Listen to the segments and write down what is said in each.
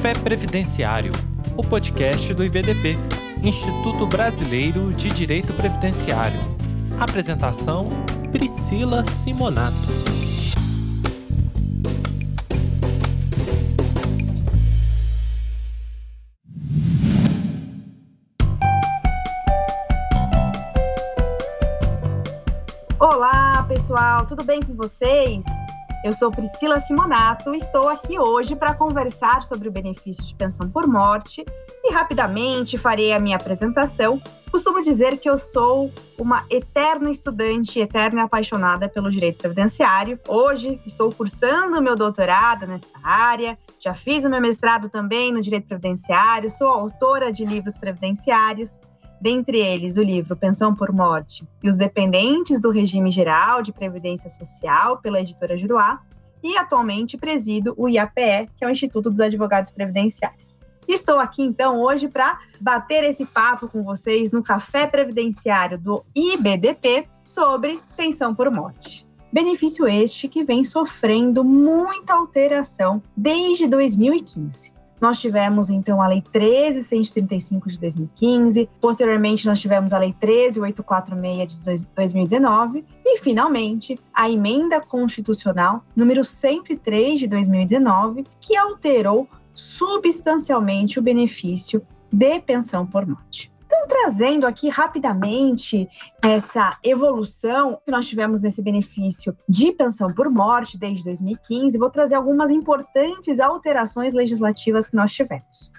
Café Previdenciário, o podcast do IBDP, Instituto Brasileiro de Direito Previdenciário. Apresentação: Priscila Simonato. Olá, pessoal, tudo bem com vocês? Eu sou Priscila Simonato e estou aqui hoje para conversar sobre o benefício de pensão por morte e rapidamente farei a minha apresentação. Costumo dizer que eu sou uma eterna estudante, eterna apaixonada pelo direito previdenciário. Hoje estou cursando meu doutorado nessa área, já fiz o meu mestrado também no direito previdenciário, sou autora de livros previdenciários dentre eles o livro Pensão por Morte e os Dependentes do Regime Geral de Previdência Social, pela editora Juruá, e atualmente presido o IAPE, que é o Instituto dos Advogados Previdenciários. Estou aqui então hoje para bater esse papo com vocês no Café Previdenciário do IBDP sobre pensão por morte. Benefício este que vem sofrendo muita alteração desde 2015. Nós tivemos, então, a Lei 13.135 de 2015, posteriormente nós tivemos a Lei 13.846 de 2019 e, finalmente, a Emenda Constitucional número 103 de 2019, que alterou substancialmente o benefício de pensão por morte. Então, trazendo aqui rapidamente essa evolução que nós tivemos nesse benefício de pensão por morte desde 2015, vou trazer algumas importantes alterações legislativas que nós tivemos.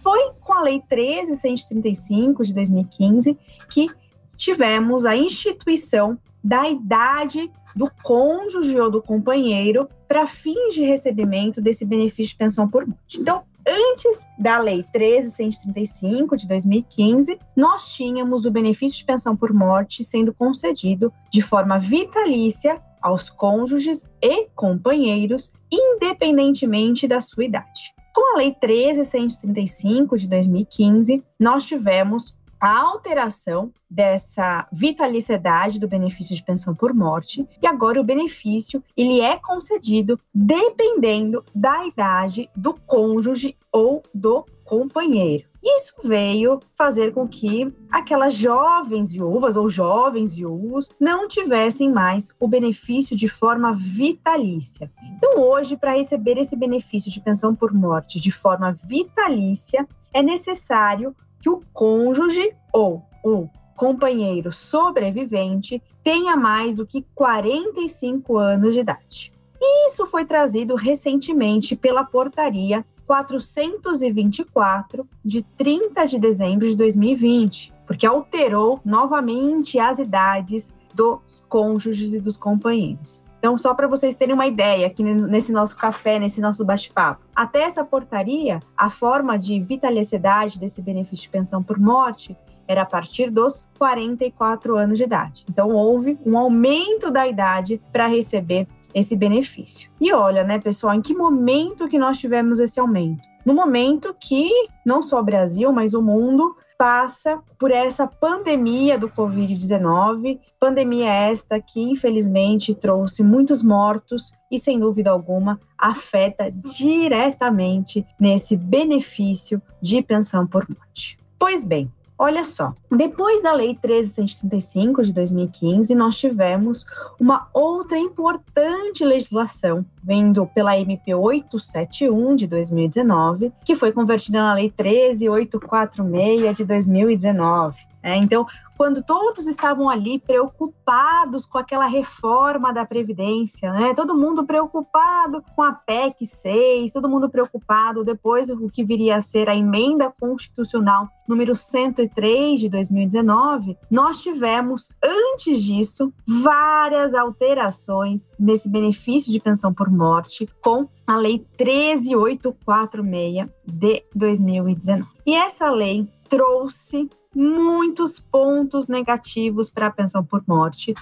Foi com a Lei 13.135 de 2015 que tivemos a instituição da idade do cônjuge ou do companheiro para fins de recebimento desse benefício de pensão por morte. Então, Antes da Lei 13.135 de 2015, nós tínhamos o benefício de pensão por morte sendo concedido de forma vitalícia aos cônjuges e companheiros, independentemente da sua idade. Com a Lei 13.135 de 2015, nós tivemos a alteração dessa vitaliciedade do benefício de pensão por morte e agora o benefício ele é concedido dependendo da idade do cônjuge ou do companheiro. Isso veio fazer com que aquelas jovens viúvas ou jovens viúvos não tivessem mais o benefício de forma vitalícia. Então, hoje, para receber esse benefício de pensão por morte de forma vitalícia, é necessário que o cônjuge ou o companheiro sobrevivente tenha mais do que 45 anos de idade. E isso foi trazido recentemente pela portaria 424 de 30 de dezembro de 2020, porque alterou novamente as idades dos cônjuges e dos companheiros. Então, só para vocês terem uma ideia, aqui nesse nosso café, nesse nosso bate-papo, até essa portaria, a forma de vitaliciedade desse benefício de pensão por morte era a partir dos 44 anos de idade. Então, houve um aumento da idade para receber esse benefício. E olha, né, pessoal, em que momento que nós tivemos esse aumento? No momento que não só o Brasil, mas o mundo passa por essa pandemia do Covid-19, pandemia esta que infelizmente trouxe muitos mortos e, sem dúvida alguma, afeta diretamente nesse benefício de pensão por morte. Pois bem, Olha só, depois da Lei 1335 de 2015, nós tivemos uma outra importante legislação, vindo pela MP 871 de 2019, que foi convertida na Lei 13846 de 2019. É, então, quando todos estavam ali preocupados com aquela reforma da Previdência, né? todo mundo preocupado com a PEC 6, todo mundo preocupado depois o que viria a ser a emenda constitucional número 103 de 2019, nós tivemos, antes disso, várias alterações nesse benefício de pensão por morte com a Lei 13846 de 2019. E essa lei trouxe muitos pontos negativos para a pensão por morte.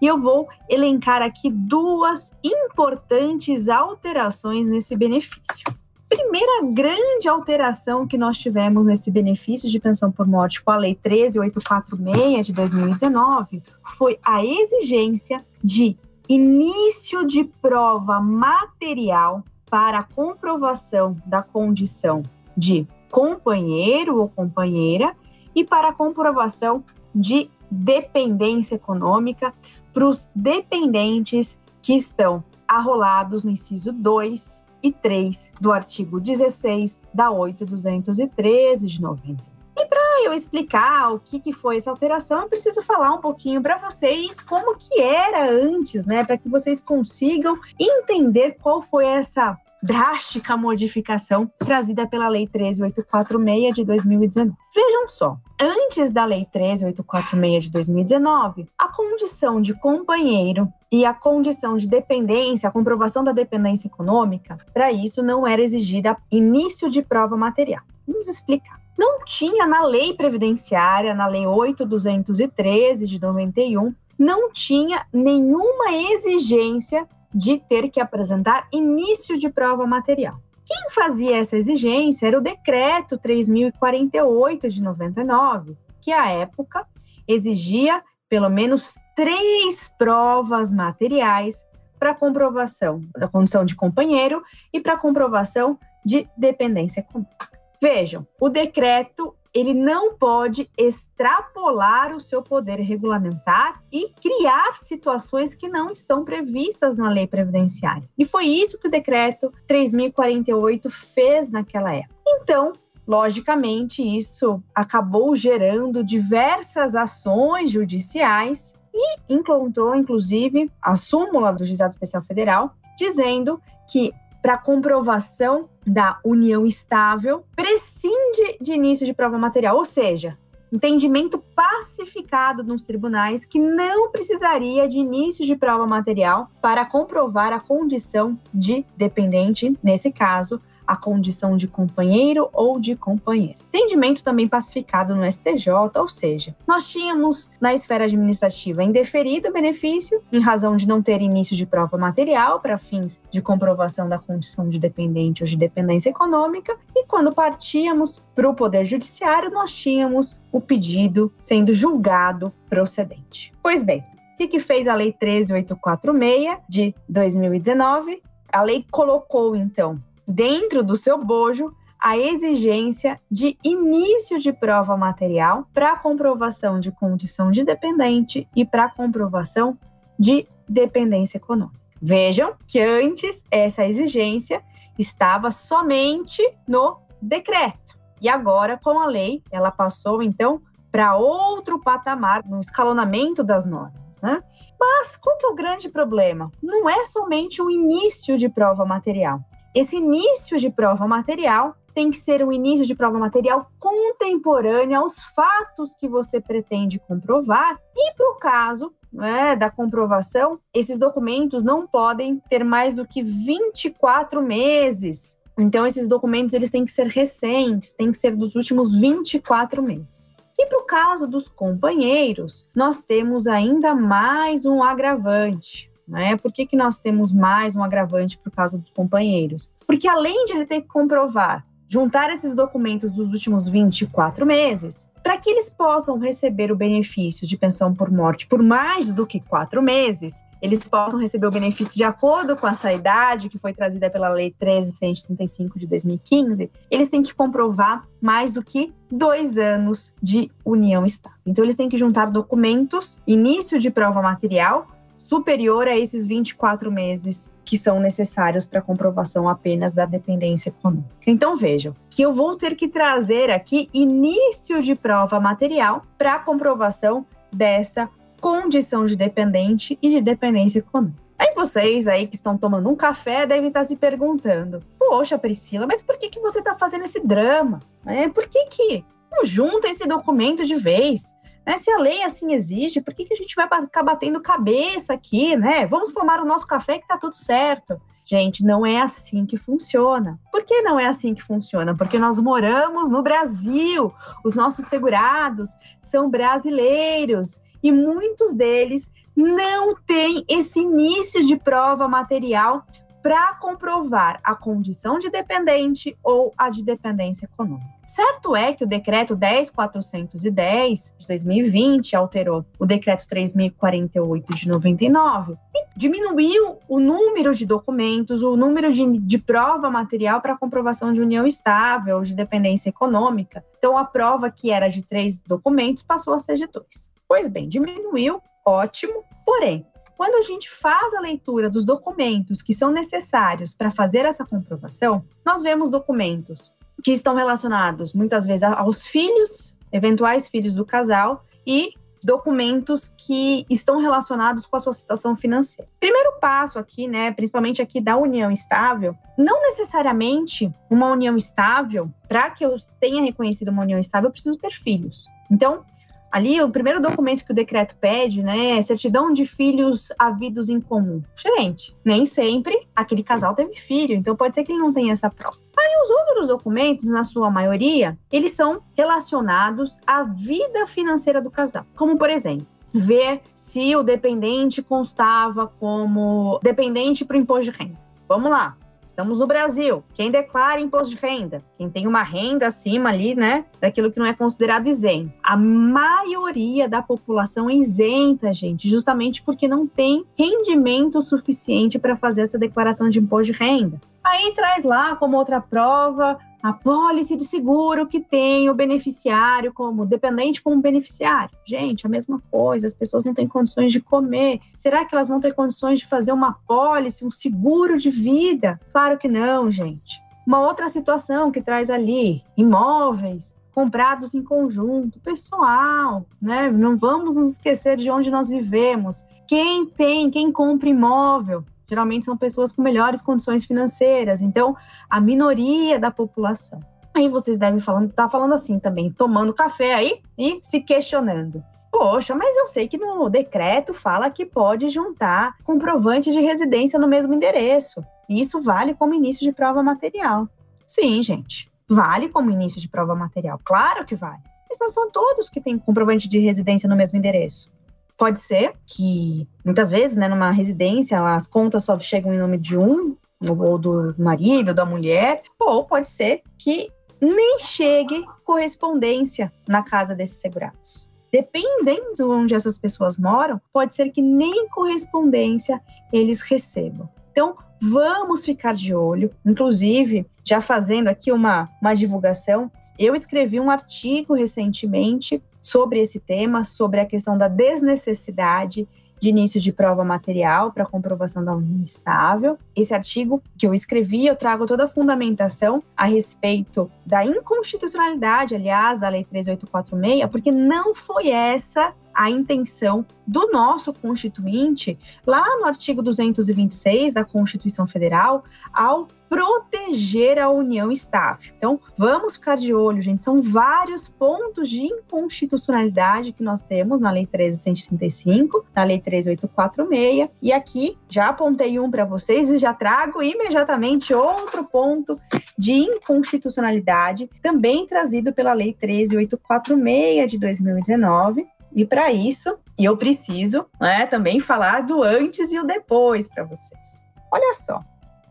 E eu vou elencar aqui duas importantes alterações nesse benefício. Primeira grande alteração que nós tivemos nesse benefício de pensão por morte com a Lei 13846 de 2019 foi a exigência de início de prova material para comprovação da condição de companheiro ou companheira e para comprovação de dependência econômica para os dependentes que estão arrolados no inciso 2 e 3 do artigo 16 da 8213 de 90. E para eu explicar o que, que foi essa alteração, eu preciso falar um pouquinho para vocês como que era antes, né, para que vocês consigam entender qual foi essa drástica modificação trazida pela Lei 13846 de 2019. Vejam só, antes da Lei 13846 de 2019, a condição de companheiro e a condição de dependência, a comprovação da dependência econômica, para isso não era exigida início de prova material. Vamos explicar. Não tinha na lei previdenciária, na lei 8213 de 91, não tinha nenhuma exigência de ter que apresentar início de prova material. Quem fazia essa exigência era o decreto 3048 de 99, que à época exigia pelo menos três provas materiais para comprovação da condição de companheiro e para comprovação de dependência econômica. Vejam, o decreto ele não pode extrapolar o seu poder regulamentar e criar situações que não estão previstas na lei previdenciária. E foi isso que o decreto 3048 fez naquela época. Então, logicamente, isso acabou gerando diversas ações judiciais e implantou, inclusive, a súmula do Juizado Especial Federal, dizendo que para comprovação da união estável prescinde de início de prova material, ou seja, entendimento pacificado nos tribunais que não precisaria de início de prova material para comprovar a condição de dependente, nesse caso, a condição de companheiro ou de companheira. Entendimento também pacificado no STJ, ou seja, nós tínhamos na esfera administrativa indeferido o benefício em razão de não ter início de prova material para fins de comprovação da condição de dependente ou de dependência econômica, e quando partíamos para o Poder Judiciário, nós tínhamos o pedido sendo julgado procedente. Pois bem, o que, que fez a Lei 13846 de 2019? A lei colocou, então, dentro do seu bojo a exigência de início de prova material para comprovação de condição de dependente e para comprovação de dependência econômica. Vejam que antes essa exigência estava somente no decreto e agora com a lei ela passou então para outro patamar no escalonamento das normas. Né? Mas qual que é o grande problema? Não é somente o início de prova material. Esse início de prova material tem que ser um início de prova material contemporâneo aos fatos que você pretende comprovar e para o caso né, da comprovação, esses documentos não podem ter mais do que 24 meses. Então, esses documentos eles têm que ser recentes, têm que ser dos últimos 24 meses. E para o caso dos companheiros, nós temos ainda mais um agravante. Né? Por que, que nós temos mais um agravante por causa dos companheiros? Porque além de ele ter que comprovar, juntar esses documentos dos últimos 24 meses, para que eles possam receber o benefício de pensão por morte por mais do que quatro meses, eles possam receber o benefício de acordo com essa idade que foi trazida pela Lei 13.135 de 2015, eles têm que comprovar mais do que dois anos de união estável. Então, eles têm que juntar documentos, início de prova material, superior a esses 24 meses que são necessários para comprovação apenas da dependência econômica. Então vejam que eu vou ter que trazer aqui início de prova material para comprovação dessa condição de dependente e de dependência econômica. Aí vocês aí que estão tomando um café devem estar se perguntando: Poxa, Priscila, mas por que, que você está fazendo esse drama? É, por que, que não junta esse documento de vez? Né? Se a lei assim existe, por que, que a gente vai ficar batendo cabeça aqui, né? Vamos tomar o nosso café que tá tudo certo. Gente, não é assim que funciona. Por que não é assim que funciona? Porque nós moramos no Brasil, os nossos segurados são brasileiros e muitos deles não têm esse início de prova material para comprovar a condição de dependente ou a de dependência econômica. Certo é que o decreto 10410 de 2020 alterou o decreto 3048 de 99 e diminuiu o número de documentos, o número de, de prova material para comprovação de união estável, de dependência econômica. Então, a prova que era de três documentos passou a ser de dois. Pois bem, diminuiu, ótimo. Porém, quando a gente faz a leitura dos documentos que são necessários para fazer essa comprovação, nós vemos documentos que estão relacionados muitas vezes aos filhos, eventuais filhos do casal, e documentos que estão relacionados com a sua situação financeira. Primeiro passo aqui, né, principalmente aqui da união estável, não necessariamente uma união estável, para que eu tenha reconhecido uma união estável, eu preciso ter filhos. Então, Ali, o primeiro documento que o decreto pede, né, é certidão de filhos havidos em comum. Gente, nem sempre aquele casal teve filho, então pode ser que ele não tenha essa prova. Aí os outros documentos, na sua maioria, eles são relacionados à vida financeira do casal. Como, por exemplo, ver se o dependente constava como dependente para o imposto de renda. Vamos lá. Estamos no Brasil. Quem declara imposto de renda? Quem tem uma renda acima ali, né, daquilo que não é considerado isento. A maioria da população é isenta, gente, justamente porque não tem rendimento suficiente para fazer essa declaração de imposto de renda. Aí traz lá como outra prova a pólice de seguro que tem o beneficiário como dependente como beneficiário. Gente, a mesma coisa, as pessoas não têm condições de comer. Será que elas vão ter condições de fazer uma pólice, um seguro de vida? Claro que não, gente. Uma outra situação que traz ali, imóveis comprados em conjunto, pessoal, né? Não vamos nos esquecer de onde nós vivemos. Quem tem, quem compra imóvel, geralmente são pessoas com melhores condições financeiras, então a minoria da população. Aí vocês devem estar falando, tá falando assim também, tomando café aí e se questionando. Poxa, mas eu sei que no decreto fala que pode juntar comprovante de residência no mesmo endereço. E isso vale como início de prova material. Sim, gente, vale como início de prova material. Claro que vale. Mas não são todos que têm comprovante de residência no mesmo endereço. Pode ser que, muitas vezes, né, numa residência, as contas só chegam em nome de um, ou do marido, da mulher, ou pode ser que nem chegue correspondência na casa desses segurados. Dependendo de onde essas pessoas moram, pode ser que nem correspondência eles recebam. Então, vamos ficar de olho. Inclusive, já fazendo aqui uma, uma divulgação, eu escrevi um artigo recentemente sobre esse tema, sobre a questão da desnecessidade de início de prova material para comprovação da união estável. Esse artigo que eu escrevi, eu trago toda a fundamentação a respeito da inconstitucionalidade, aliás, da Lei 3846, porque não foi essa a intenção do nosso constituinte, lá no artigo 226 da Constituição Federal, ao proteger a união estável. Então, vamos ficar de olho, gente. São vários pontos de inconstitucionalidade que nós temos na Lei 13135, na Lei 13846, e aqui já apontei um para vocês e já trago imediatamente outro ponto de inconstitucionalidade, também trazido pela Lei 13846 de 2019, e para isso, eu preciso né, também falar do antes e o depois para vocês. Olha só,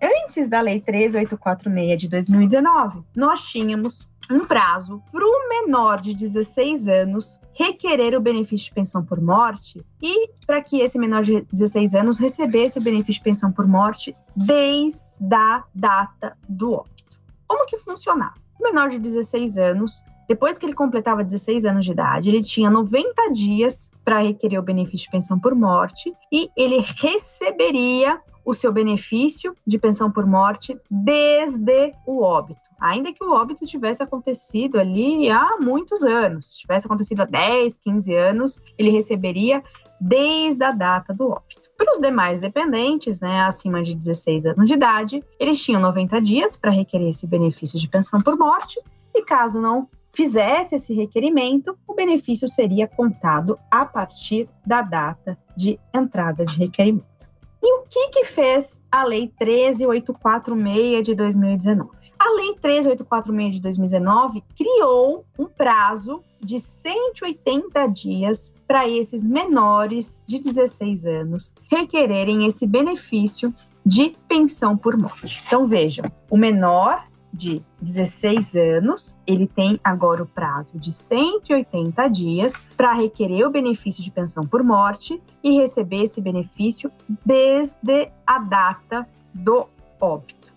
antes da Lei 13846 de 2019, nós tínhamos um prazo para o menor de 16 anos requerer o benefício de pensão por morte e para que esse menor de 16 anos recebesse o benefício de pensão por morte desde a data do óbito. Como que funcionava? O menor de 16 anos depois que ele completava 16 anos de idade, ele tinha 90 dias para requerer o benefício de pensão por morte e ele receberia o seu benefício de pensão por morte desde o óbito. Ainda que o óbito tivesse acontecido ali há muitos anos, tivesse acontecido há 10, 15 anos, ele receberia desde a data do óbito. Para os demais dependentes, né, acima de 16 anos de idade, eles tinham 90 dias para requerer esse benefício de pensão por morte, e caso não fizesse esse requerimento, o benefício seria contado a partir da data de entrada de requerimento. E o que, que fez a Lei 13846 de 2019? A Lei 13846 de 2019 criou um prazo de 180 dias para esses menores de 16 anos requererem esse benefício de pensão por morte. Então vejam, o menor de 16 anos, ele tem agora o prazo de 180 dias para requerer o benefício de pensão por morte e receber esse benefício desde a data do óbito.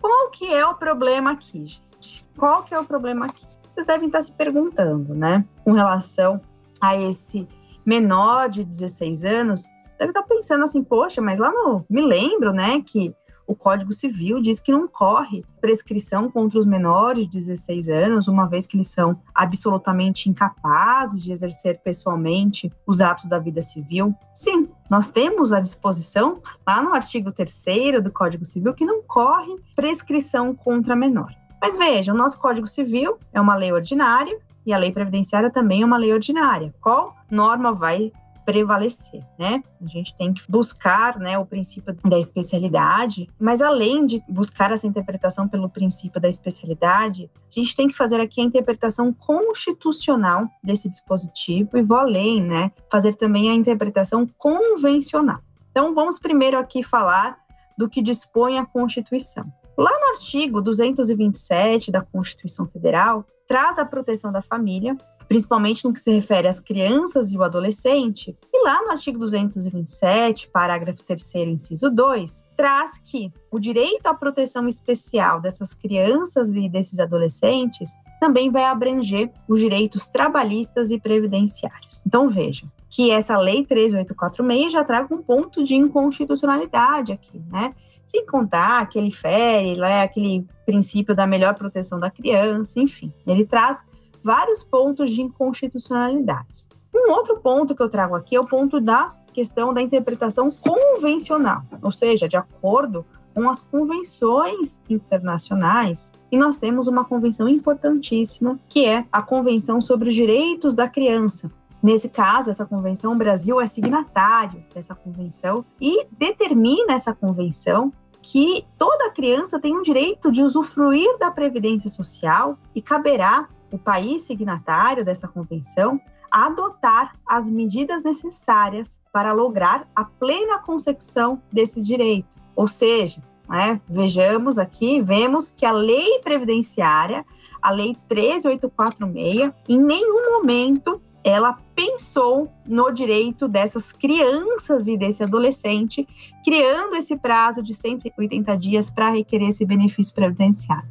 Qual que é o problema aqui, gente? Qual que é o problema aqui? Vocês devem estar se perguntando, né, com relação a esse menor de 16 anos, deve estar pensando assim, poxa, mas lá no, me lembro, né, que o Código Civil diz que não corre prescrição contra os menores de 16 anos, uma vez que eles são absolutamente incapazes de exercer pessoalmente os atos da vida civil. Sim, nós temos a disposição lá no artigo 3 do Código Civil que não corre prescrição contra menor. Mas veja, o nosso Código Civil é uma lei ordinária e a lei previdenciária também é uma lei ordinária. Qual norma vai prevalecer, né? A gente tem que buscar, né, o princípio da especialidade, mas além de buscar essa interpretação pelo princípio da especialidade, a gente tem que fazer aqui a interpretação constitucional desse dispositivo e vou além, né, fazer também a interpretação convencional. Então, vamos primeiro aqui falar do que dispõe a Constituição. Lá no artigo 227 da Constituição Federal, traz a proteção da família principalmente no que se refere às crianças e o adolescente. E lá no artigo 227, parágrafo 3 inciso 2, traz que o direito à proteção especial dessas crianças e desses adolescentes também vai abranger os direitos trabalhistas e previdenciários. Então vejam que essa lei 13846 já traz um ponto de inconstitucionalidade aqui, né? Sem contar que ele fere né, aquele princípio da melhor proteção da criança, enfim, ele traz vários pontos de inconstitucionalidades. Um outro ponto que eu trago aqui é o ponto da questão da interpretação convencional, ou seja, de acordo com as convenções internacionais. E nós temos uma convenção importantíssima, que é a Convenção sobre os Direitos da Criança. Nesse caso, essa convenção, o Brasil é signatário dessa convenção e determina essa convenção que toda criança tem o direito de usufruir da previdência social e caberá o país signatário dessa convenção adotar as medidas necessárias para lograr a plena consecução desse direito. Ou seja, né, vejamos aqui, vemos que a lei previdenciária, a lei 13846, em nenhum momento ela pensou no direito dessas crianças e desse adolescente, criando esse prazo de 180 dias para requerer esse benefício previdenciário.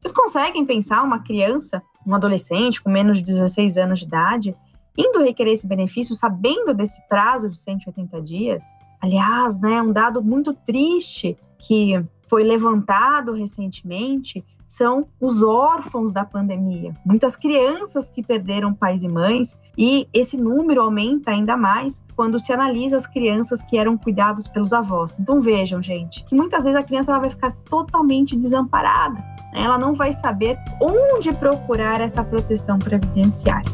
Vocês conseguem pensar uma criança um adolescente com menos de 16 anos de idade, indo requerer esse benefício sabendo desse prazo de 180 dias. Aliás, né, um dado muito triste que foi levantado recentemente são os órfãos da pandemia. Muitas crianças que perderam pais e mães, e esse número aumenta ainda mais quando se analisa as crianças que eram cuidados pelos avós. Então vejam, gente, que muitas vezes a criança vai ficar totalmente desamparada ela não vai saber onde procurar essa proteção previdenciária.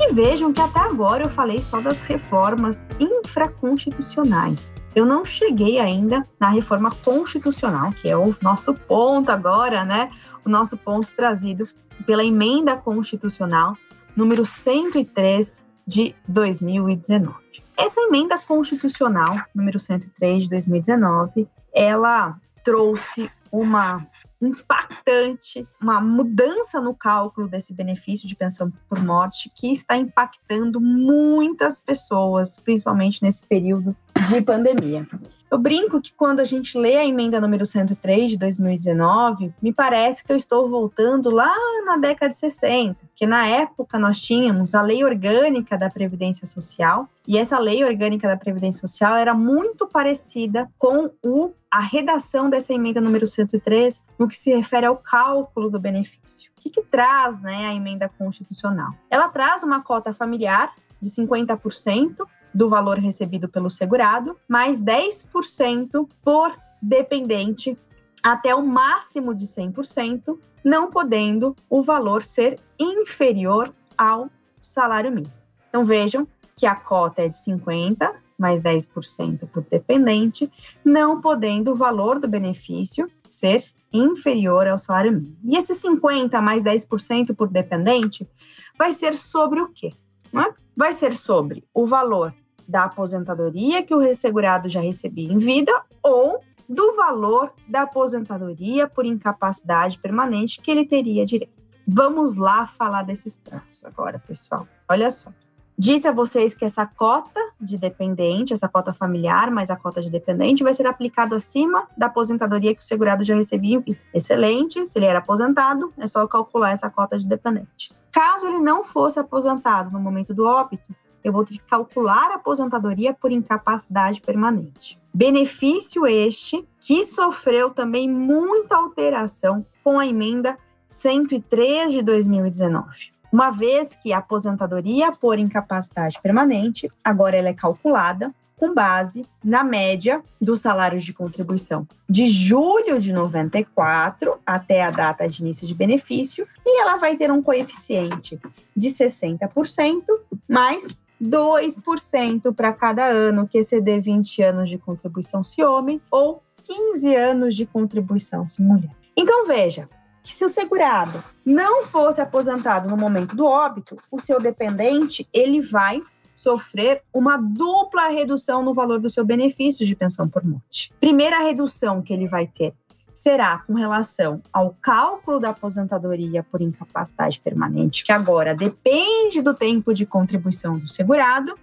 E vejam que até agora eu falei só das reformas infraconstitucionais. Eu não cheguei ainda na reforma constitucional, que é o nosso ponto agora, né? O nosso ponto trazido pela emenda constitucional número 103 de 2019. Essa emenda constitucional, número 103 de 2019, ela trouxe uma impactante, uma mudança no cálculo desse benefício de pensão por morte que está impactando muitas pessoas, principalmente nesse período de pandemia. Eu brinco que quando a gente lê a emenda número 103 de 2019, me parece que eu estou voltando lá na década de 60, que na época nós tínhamos a Lei Orgânica da Previdência Social, e essa Lei Orgânica da Previdência Social era muito parecida com o, a redação dessa emenda número 103 no que se refere ao cálculo do benefício. O que, que traz né, a emenda constitucional? Ela traz uma cota familiar de 50% do valor recebido pelo segurado, mais 10% por dependente até o máximo de 100%, não podendo o valor ser inferior ao salário mínimo. Então vejam que a cota é de 50 mais 10% por dependente, não podendo o valor do benefício ser inferior ao salário mínimo. E esse 50 mais 10% por dependente vai ser sobre o quê? É? vai ser sobre o valor da aposentadoria que o segurado já recebia em vida ou do valor da aposentadoria por incapacidade permanente que ele teria direito. Vamos lá falar desses pontos agora, pessoal. Olha só. Disse a vocês que essa cota de dependente, essa cota familiar, mais a cota de dependente, vai ser aplicado acima da aposentadoria que o segurado já recebia. Excelente, se ele era aposentado, é só calcular essa cota de dependente. Caso ele não fosse aposentado no momento do óbito, eu vou ter que calcular a aposentadoria por incapacidade permanente. Benefício este que sofreu também muita alteração com a emenda 103 de 2019 uma vez que a aposentadoria por incapacidade permanente agora ela é calculada com base na média dos salários de contribuição de julho de 94 até a data de início de benefício, e ela vai ter um coeficiente de 60% mais 2% para cada ano que exceder 20 anos de contribuição se homem ou 15 anos de contribuição se mulher. Então veja, que se o segurado não fosse aposentado no momento do óbito, o seu dependente ele vai sofrer uma dupla redução no valor do seu benefício de pensão por morte. Primeira redução que ele vai ter será com relação ao cálculo da aposentadoria por incapacidade permanente, que agora depende do tempo de contribuição do segurado,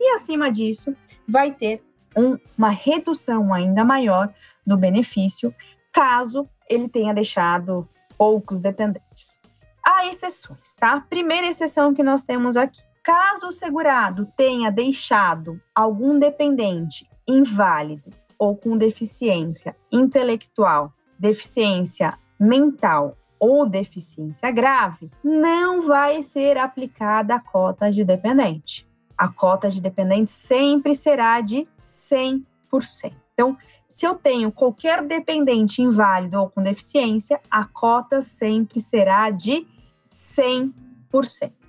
e acima disso vai ter um, uma redução ainda maior no benefício, caso ele tenha deixado poucos dependentes. Há exceções, tá? Primeira exceção que nós temos aqui. Caso o segurado tenha deixado algum dependente inválido ou com deficiência intelectual, deficiência mental ou deficiência grave, não vai ser aplicada a cota de dependente. A cota de dependente sempre será de 100%. Então, se eu tenho qualquer dependente inválido ou com deficiência, a cota sempre será de 100%,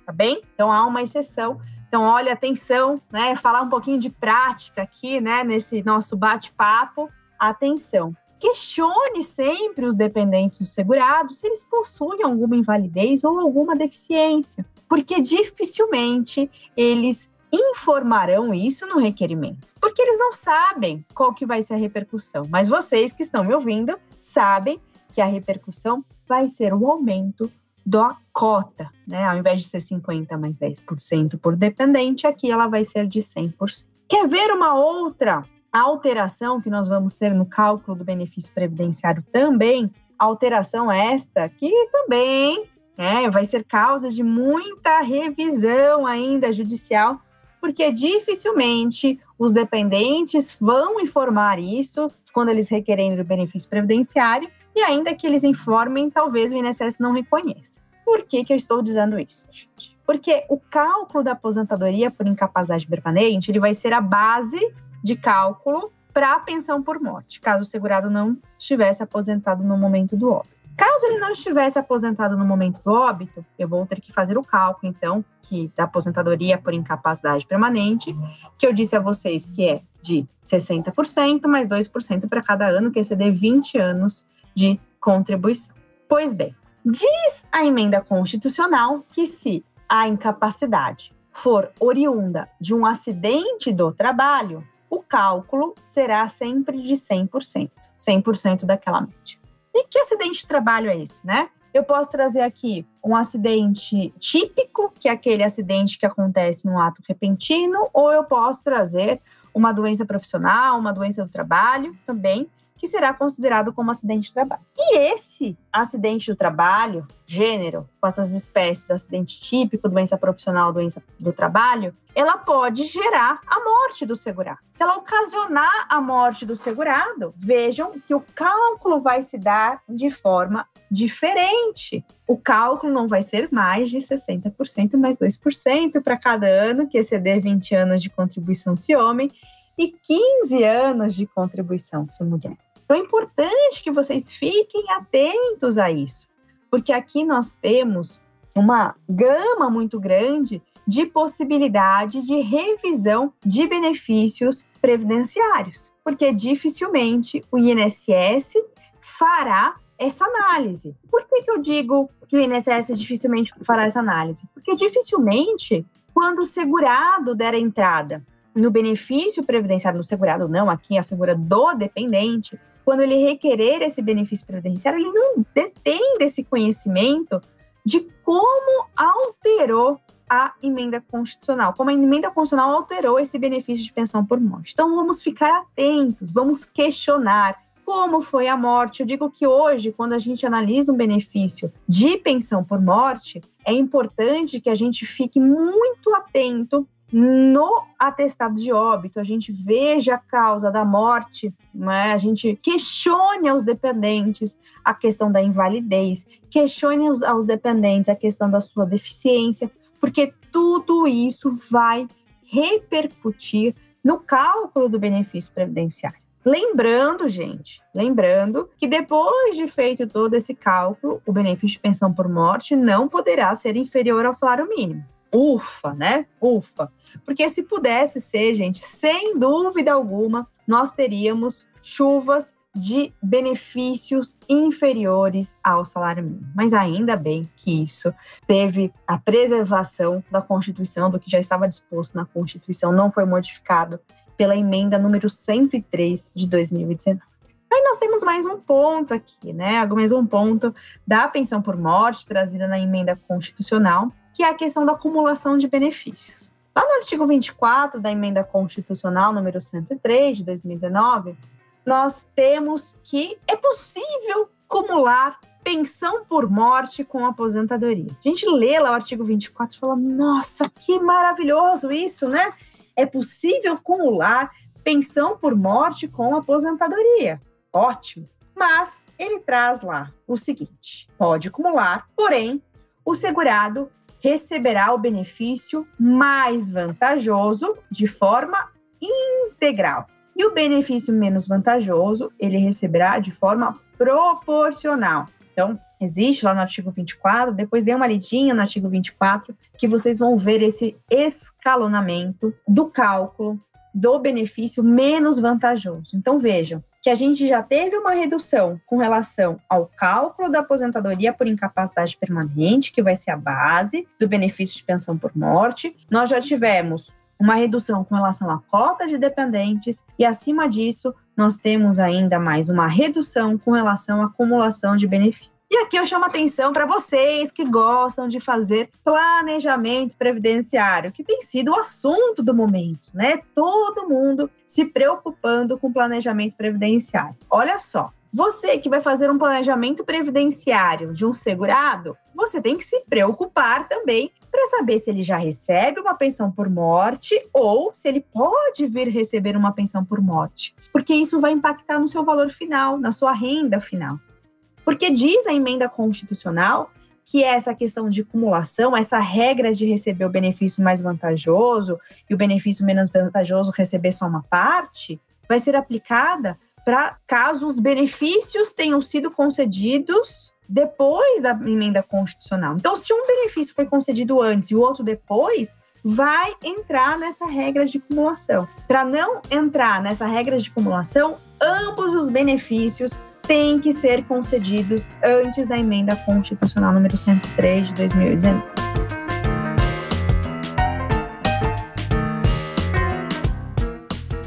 tá bem? Então há uma exceção. Então, olha, atenção, né? Falar um pouquinho de prática aqui, né? Nesse nosso bate-papo. Atenção. Questione sempre os dependentes do segurado se eles possuem alguma invalidez ou alguma deficiência, porque dificilmente eles informarão isso no requerimento, porque eles não sabem qual que vai ser a repercussão. Mas vocês que estão me ouvindo sabem que a repercussão vai ser um aumento da cota, né? Ao invés de ser 50 mais 10% por dependente, aqui ela vai ser de 100%. Quer ver uma outra alteração que nós vamos ter no cálculo do benefício previdenciário também? Alteração esta que também né, vai ser causa de muita revisão ainda judicial porque dificilmente os dependentes vão informar isso quando eles requerem o benefício previdenciário, e ainda que eles informem, talvez o INSS não reconheça. Por que, que eu estou dizendo isso, gente? Porque o cálculo da aposentadoria por incapacidade permanente ele vai ser a base de cálculo para a pensão por morte, caso o segurado não estivesse aposentado no momento do óbito. Caso ele não estivesse aposentado no momento do óbito, eu vou ter que fazer o cálculo, então, que da aposentadoria por incapacidade permanente, que eu disse a vocês que é de 60% mais 2% para cada ano que exceder 20 anos de contribuição. Pois bem, diz a emenda constitucional que se a incapacidade for oriunda de um acidente do trabalho, o cálculo será sempre de 100%, 100% daquela média. E que acidente de trabalho é esse, né? Eu posso trazer aqui um acidente típico, que é aquele acidente que acontece num ato repentino, ou eu posso trazer uma doença profissional, uma doença do trabalho também, que será considerado como acidente de trabalho. E esse acidente do trabalho, gênero, com essas espécies, acidente típico, doença profissional, doença do trabalho, ela pode gerar a morte do segurado. Se ela ocasionar a morte do segurado, vejam que o cálculo vai se dar de forma diferente. O cálculo não vai ser mais de 60% mais 2% para cada ano que exceder 20 anos de contribuição se homem e 15 anos de contribuição se mulher. Então é importante que vocês fiquem atentos a isso, porque aqui nós temos uma gama muito grande de possibilidade de revisão de benefícios previdenciários, porque dificilmente o INSS fará essa análise. Por que, que eu digo que o INSS dificilmente fará essa análise? Porque dificilmente quando o segurado der entrada no benefício previdenciário, no segurado não, aqui é a figura do dependente, quando ele requerer esse benefício previdenciário, ele não detém desse conhecimento de como alterou a emenda constitucional, como a emenda constitucional alterou esse benefício de pensão por morte. Então vamos ficar atentos, vamos questionar como foi a morte. Eu digo que hoje, quando a gente analisa um benefício de pensão por morte, é importante que a gente fique muito atento no atestado de óbito, a gente veja a causa da morte, né? a gente questione aos dependentes a questão da invalidez, questione aos, aos dependentes a questão da sua deficiência, porque tudo isso vai repercutir no cálculo do benefício previdenciário. Lembrando, gente, lembrando que depois de feito todo esse cálculo, o benefício de pensão por morte não poderá ser inferior ao salário mínimo. Ufa, né? Ufa. Porque se pudesse ser, gente, sem dúvida alguma, nós teríamos chuvas de benefícios inferiores ao salário mínimo. Mas ainda bem que isso teve a preservação da Constituição, do que já estava disposto na Constituição, não foi modificado pela emenda número 103 de 2019. Aí nós temos mais um ponto aqui, né? Mais um ponto da pensão por morte trazida na emenda constitucional, que é a questão da acumulação de benefícios. Lá no artigo 24 da emenda constitucional número 103 de 2019, nós temos que é possível acumular pensão por morte com aposentadoria. A gente lê lá o artigo 24 e fala: "Nossa, que maravilhoso isso, né? É possível acumular pensão por morte com aposentadoria. Ótimo. Mas ele traz lá o seguinte: pode acumular, porém, o segurado receberá o benefício mais vantajoso de forma integral. E o benefício menos vantajoso, ele receberá de forma proporcional. Então, existe lá no artigo 24, depois dê uma lidinha no artigo 24, que vocês vão ver esse escalonamento do cálculo do benefício menos vantajoso. Então, vejam, que a gente já teve uma redução com relação ao cálculo da aposentadoria por incapacidade permanente, que vai ser a base do benefício de pensão por morte. Nós já tivemos uma redução com relação à cota de dependentes e acima disso nós temos ainda mais uma redução com relação à acumulação de benefícios. E aqui eu chamo atenção para vocês que gostam de fazer planejamento previdenciário, que tem sido o assunto do momento, né? Todo mundo se preocupando com planejamento previdenciário. Olha só, você que vai fazer um planejamento previdenciário de um segurado, você tem que se preocupar também para saber se ele já recebe uma pensão por morte ou se ele pode vir receber uma pensão por morte, porque isso vai impactar no seu valor final, na sua renda final. Porque diz a emenda constitucional que essa questão de acumulação, essa regra de receber o benefício mais vantajoso e o benefício menos vantajoso receber só uma parte, vai ser aplicada para caso os benefícios tenham sido concedidos depois da emenda constitucional. Então, se um benefício foi concedido antes e o outro depois, vai entrar nessa regra de acumulação. Para não entrar nessa regra de acumulação, ambos os benefícios têm que ser concedidos antes da emenda constitucional número 103 de 2019.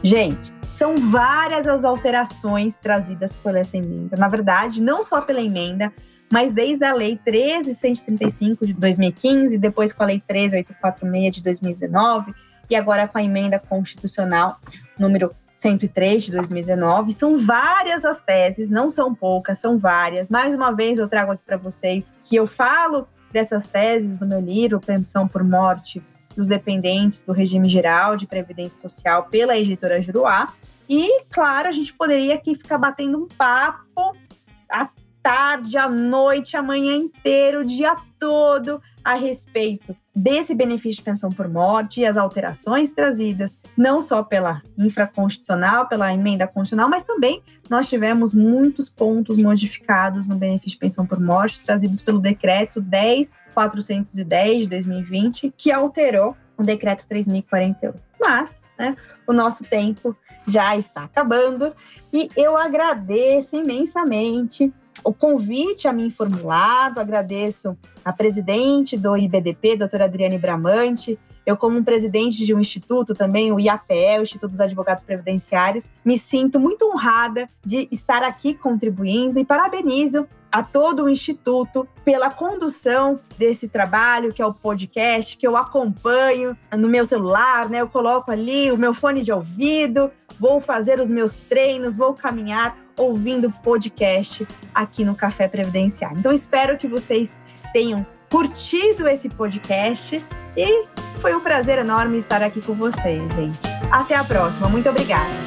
Gente, são várias as alterações trazidas por essa emenda. Na verdade, não só pela emenda, mas desde a Lei 13.135 de 2015, depois com a Lei 13.846 de 2019, e agora com a emenda constitucional número 103 de 2019. São várias as teses, não são poucas, são várias. Mais uma vez eu trago aqui para vocês que eu falo dessas teses no meu livro Pensão por Morte dos Dependentes do Regime Geral de Previdência Social pela editora Juruá. E, claro, a gente poderia aqui ficar batendo um papo tarde, à noite, a manhã inteira, o dia todo a respeito desse benefício de pensão por morte e as alterações trazidas, não só pela infraconstitucional, pela emenda constitucional, mas também nós tivemos muitos pontos modificados no benefício de pensão por morte, trazidos pelo decreto 10.410 de 2020, que alterou o decreto 3.048. Mas, né, o nosso tempo já está acabando e eu agradeço imensamente o convite a mim formulado. Agradeço a presidente do IBDP, doutora Adriane Bramante, Eu, como presidente de um instituto também, o IAPE, o Instituto dos Advogados Previdenciários, me sinto muito honrada de estar aqui contribuindo e parabenizo a todo o Instituto pela condução desse trabalho, que é o podcast, que eu acompanho no meu celular, né? Eu coloco ali o meu fone de ouvido, vou fazer os meus treinos, vou caminhar ouvindo podcast aqui no Café Previdenciário. Então, espero que vocês tenham curtido esse podcast e foi um prazer enorme estar aqui com vocês, gente. Até a próxima. Muito obrigada.